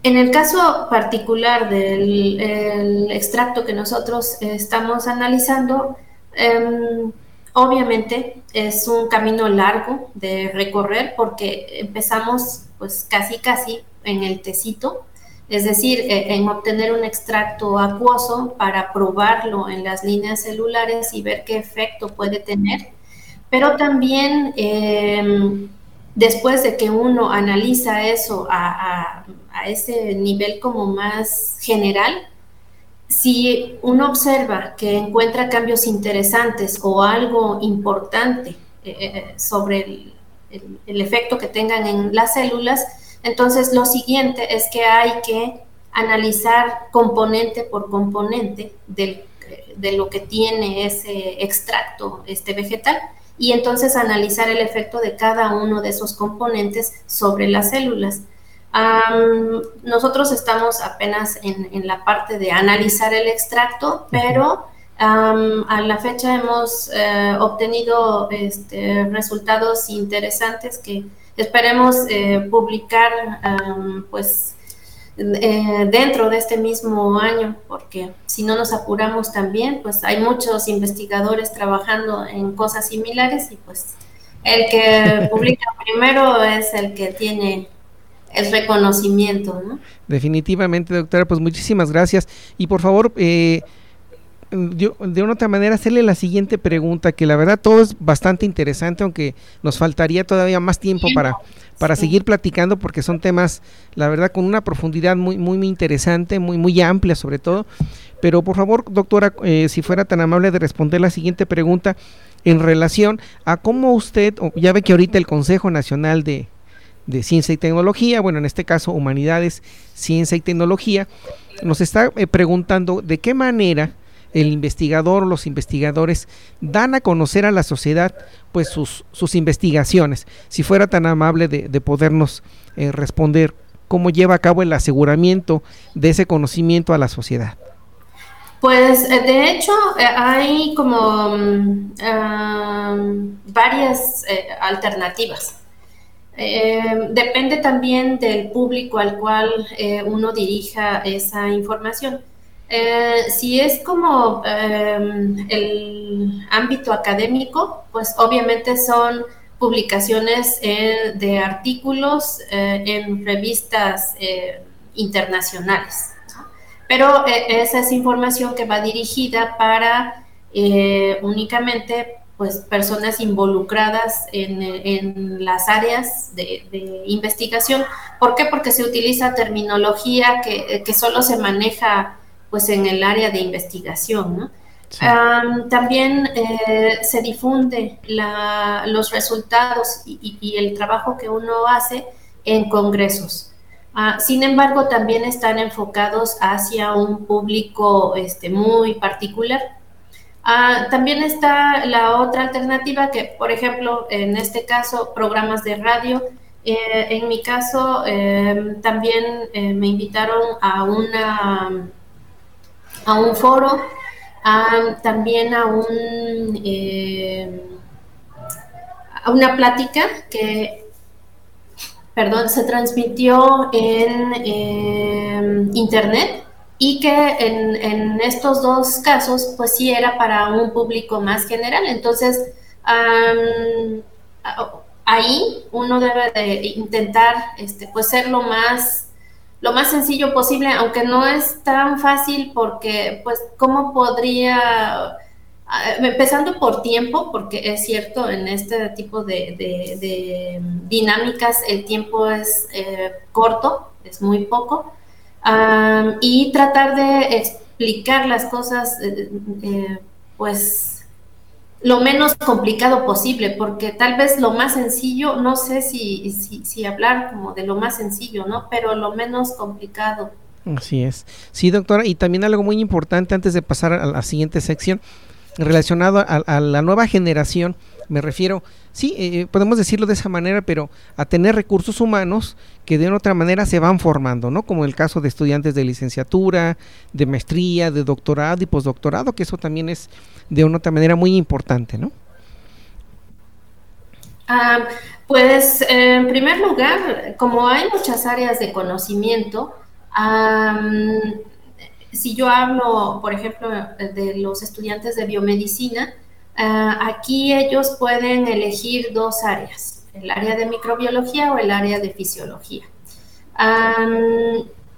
En el caso particular del extracto que nosotros estamos analizando, em, obviamente es un camino largo de recorrer porque empezamos pues casi casi en el tecito, es decir, eh, en obtener un extracto acuoso para probarlo en las líneas celulares y ver qué efecto puede tener, pero también em, después de que uno analiza eso a, ese nivel como más general, si uno observa que encuentra cambios interesantes o algo importante eh, eh, sobre el, efecto que tengan en las células, entonces lo siguiente es que hay que analizar componente por componente de lo que tiene ese extracto este vegetal y entonces analizar el efecto de cada uno de esos componentes sobre las células. Nosotros estamos apenas en, la parte de analizar el extracto, pero a la fecha hemos eh, obtenido este, resultados interesantes que esperemos eh, publicar pues eh, dentro de este mismo año, porque si no nos apuramos también, pues hay muchos investigadores trabajando en cosas similares y pues el que publica primero es el que tiene el reconocimiento, ¿no? Definitivamente, doctora, pues muchísimas gracias. Y por favor, eh, de una otra manera, hacerle la siguiente pregunta, que la verdad todo es bastante interesante, aunque nos faltaría todavía más tiempo para, para seguir platicando, porque son temas, la verdad, con una profundidad muy, muy, muy interesante, muy, muy amplia sobre todo. Pero por favor, doctora, eh, si fuera tan amable de responder la siguiente pregunta en relación a cómo usted, ya ve que ahorita el Consejo Nacional de, de Ciencia y Tecnología, bueno, en este caso Humanidades, Ciencia y Tecnología, nos está eh, preguntando de qué manera el investigador, los investigadores dan a conocer a la sociedad pues sus, sus investigaciones. Si fuera tan amable de, podernos eh, responder cómo lleva a cabo el aseguramiento de ese conocimiento a la sociedad. Pues eh, de hecho hay como mm, ah, varias alternativas. Eh, depende también del público al cual eh, uno dirija esa información. Eh, si es como el ámbito académico, pues obviamente son publicaciones de artículos en revistas internacionales. Pero esa es información que va dirigida para únicamente pues personas involucradas en, las áreas de, investigación. ¿Por qué? Porque se utiliza terminología que, solo se maneja pues en el área de investigación, también eh, se difunde los resultados y, el trabajo que uno hace en congresos. Ah, sin embargo, también están enfocados hacia un público este, muy particular. Ah, también está la otra alternativa que, por ejemplo, en este caso, programas de radio. Eh, en mi caso, em, también eh, me invitaron a una a un foro, también a un em, a una plática que, perdón, se transmitió en em, internet y que en, estos dos casos, pues sí era para un público más general. Entonces, ahí uno debe de intentar, este, pues ser lo más, lo más sencillo posible, aunque no es tan fácil porque, pues, ¿cómo podría... Empezando por tiempo, porque es cierto, en este tipo de, dinámicas el tiempo es eh, corto, es muy poco y tratar de explicar las cosas, eh, eh, pues lo menos complicado posible, porque tal vez lo más sencillo, no sé si, si, hablar como de lo más sencillo, ¿no? Pero lo menos complicado. Así es. Sí, doctora, y también algo muy importante antes de pasar a la siguiente sección, relacionado a la nueva generación, me refiero, sí, eh, eh, podemos decirlo de esa manera, pero a tener recursos humanos que de otra manera se van formando, ¿no? Como el caso de estudiantes de licenciatura, de maestría, de doctorado y postdoctorado, que eso también es de una otra manera muy importante, ¿no? Ah, pues en primer lugar, como hay muchas áreas de conocimiento, si yo hablo, por ejemplo, de los estudiantes de biomedicina, aquí ellos pueden elegir dos áreas, el área de microbiología o el área de fisiología.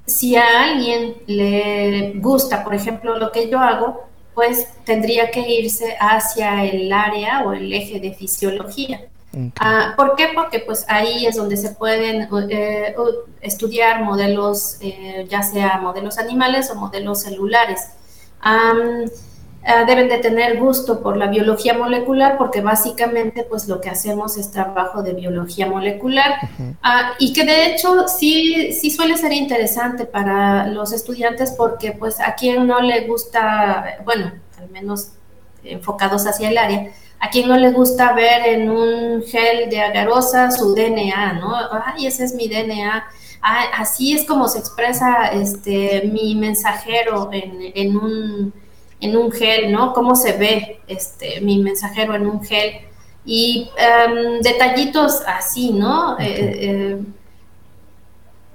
si a alguien le gusta, por ejemplo, lo que yo hago, pues tendría que irse hacia el área o el eje de fisiología. Ah, ¿Por qué? Porque pues ahí es donde se pueden eh, estudiar modelos, eh, ya sea modelos animales o modelos celulares. Ah, deben de tener gusto por la biología molecular porque básicamente pues lo que hacemos es trabajo de biología molecular ah, y que de hecho sí, sí suele ser interesante para los estudiantes porque pues a quien no le gusta, bueno, al menos enfocados hacia el área, a quien no le gusta ver en un gel de agarosa su DNA, ¿no? Ay, ese es mi DNA. así es como se expresa este, mi mensajero en, en un en un gel, ¿no? Cómo se ve este, mi mensajero en un gel. Y em, detallitos así, ¿no? Eh,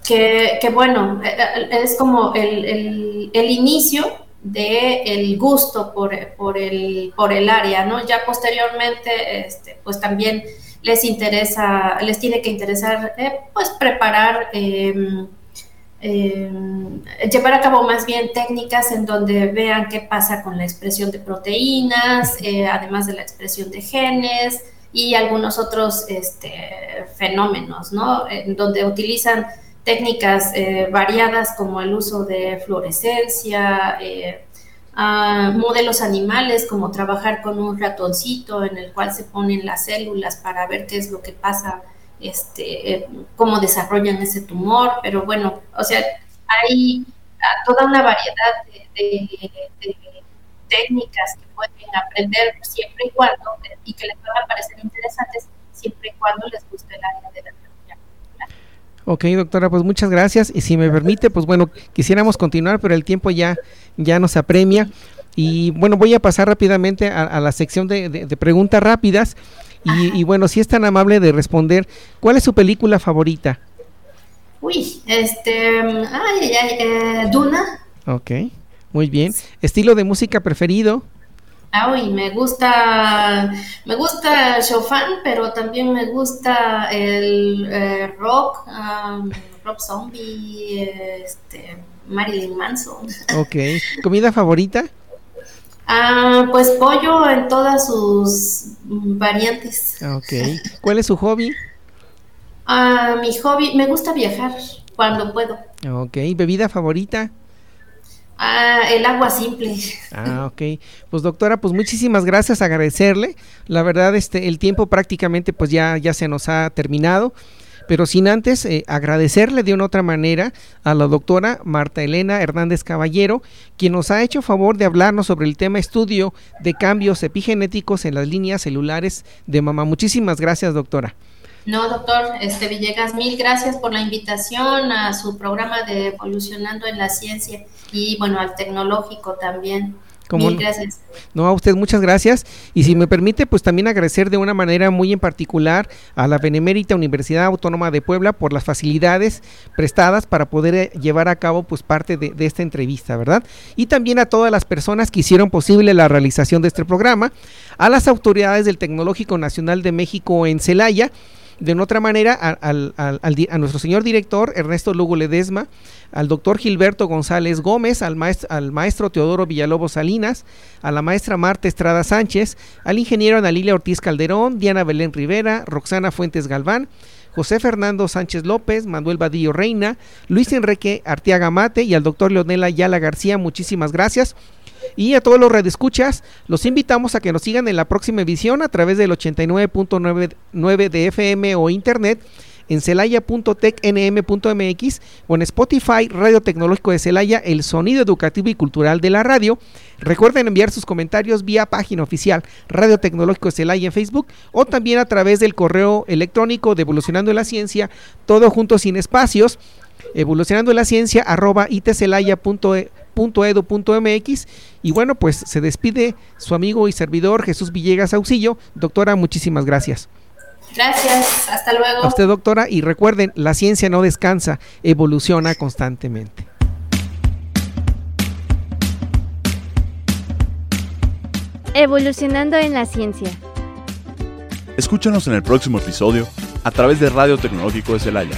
eh, que, bueno, eh, es como el, inicio del el gusto por, por, el, por el área, ¿no? Ya posteriormente, este, pues también les interesa, les tiene que interesar, pues preparar em, eh, llevar a cabo más bien técnicas en donde vean qué pasa con la expresión de proteínas, eh, además de la expresión de genes y algunos otros este, fenómenos, ¿no? En donde utilizan técnicas eh, variadas como el uso de fluorescencia, modelos animales como trabajar con un ratoncito en el cual se ponen las células para ver qué es lo que pasa este, cómo desarrollan ese tumor, pero bueno, o sea, hay ah, toda una variedad de, técnicas que pueden aprender siempre y cuando, y que les van a parecer interesantes siempre y cuando les guste el área de la tecnología. Ok, doctora, pues muchas gracias. Y si me permite, pues bueno, quisiéramos continuar, pero el tiempo ya, ya nos apremia. Y bueno, voy a pasar rápidamente a, la sección de preguntas rápidas. Y, bueno, si es tan amable de responder, ¿cuál es su película favorita? Uy, este, ay, ay, eh, Duna. Ok, muy bien. ¿Estilo de música preferido? Ah, uy, me gusta, me gusta Chopin, pero también me gusta el eh, rock, rock zombie, este, Marilyn Manson. Ok, ¿comida favorita? Ah, pues pollo en todas sus variantes. Ok. ¿Cuál es su hobby? Ah, mi hobby, me gusta viajar cuando puedo. Ok. ¿Bebida favorita? Ah, el agua simple. Ah, ok. Pues doctora, pues muchísimas gracias, agradecerle. La verdad, este, el tiempo prácticamente pues ya, ya se nos ha terminado pero sin antes eh, agradecerle de una otra manera a la doctora Marta Elena Hernández Caballero, quien nos ha hecho favor de hablarnos sobre el tema estudio de cambios epigenéticos en las líneas celulares de mamá. Muchísimas gracias, doctora. No, doctor este Villegas, mil gracias por la invitación a su programa de Evolucionando en la Ciencia y bueno, al tecnológico también gracias. No, a usted muchas gracias. Y si me permite, pues también agradecer de una manera muy en particular a la Benemérita Universidad Autónoma de Puebla por las facilidades prestadas para poder eh, llevar a cabo pues parte de, de esta entrevista, ¿verdad? Y también a todas las personas que hicieron posible la realización de este programa, a las autoridades del Tecnológico Nacional de México en Celaya, de otra manera a, nuestro señor director Ernesto Lugo Ledesma, al doctor Gilberto González Gómez, al maestro, al maestro Teodoro Villalobos Salinas, a la maestra Marta Estrada Sánchez, al ingeniero Analilia Ortiz Calderón, Diana Belén Rivera, Roxana Fuentes Galván, José Fernando Sánchez López, Manuel Badillo Reina, Luis Enrique Arteaga Mate y al doctor Leonela Ayala García, muchísimas gracias. Y a todos los redescuchas, los invitamos a que nos sigan en la próxima edición a través del 89.9 de FM o internet en celaya.tecnm.mx o en Spotify Radio Tecnológico de Celaya, el sonido educativo y cultural de la radio. Recuerden enviar sus comentarios vía página oficial Radio Tecnológico de Celaya en Facebook o también a través del correo electrónico de Evolucionando la Ciencia, todo junto sin espacios, evolucionando la ciencia arroba .edu.mx y bueno pues se despide su amigo y servidor Jesús Villegas Auxillo doctora muchísimas gracias. Gracias hasta luego. A usted doctora y recuerden la ciencia no descansa evoluciona constantemente. Evolucionando en la ciencia. Escúchanos en el próximo episodio a través de Radio Tecnológico de Celaya,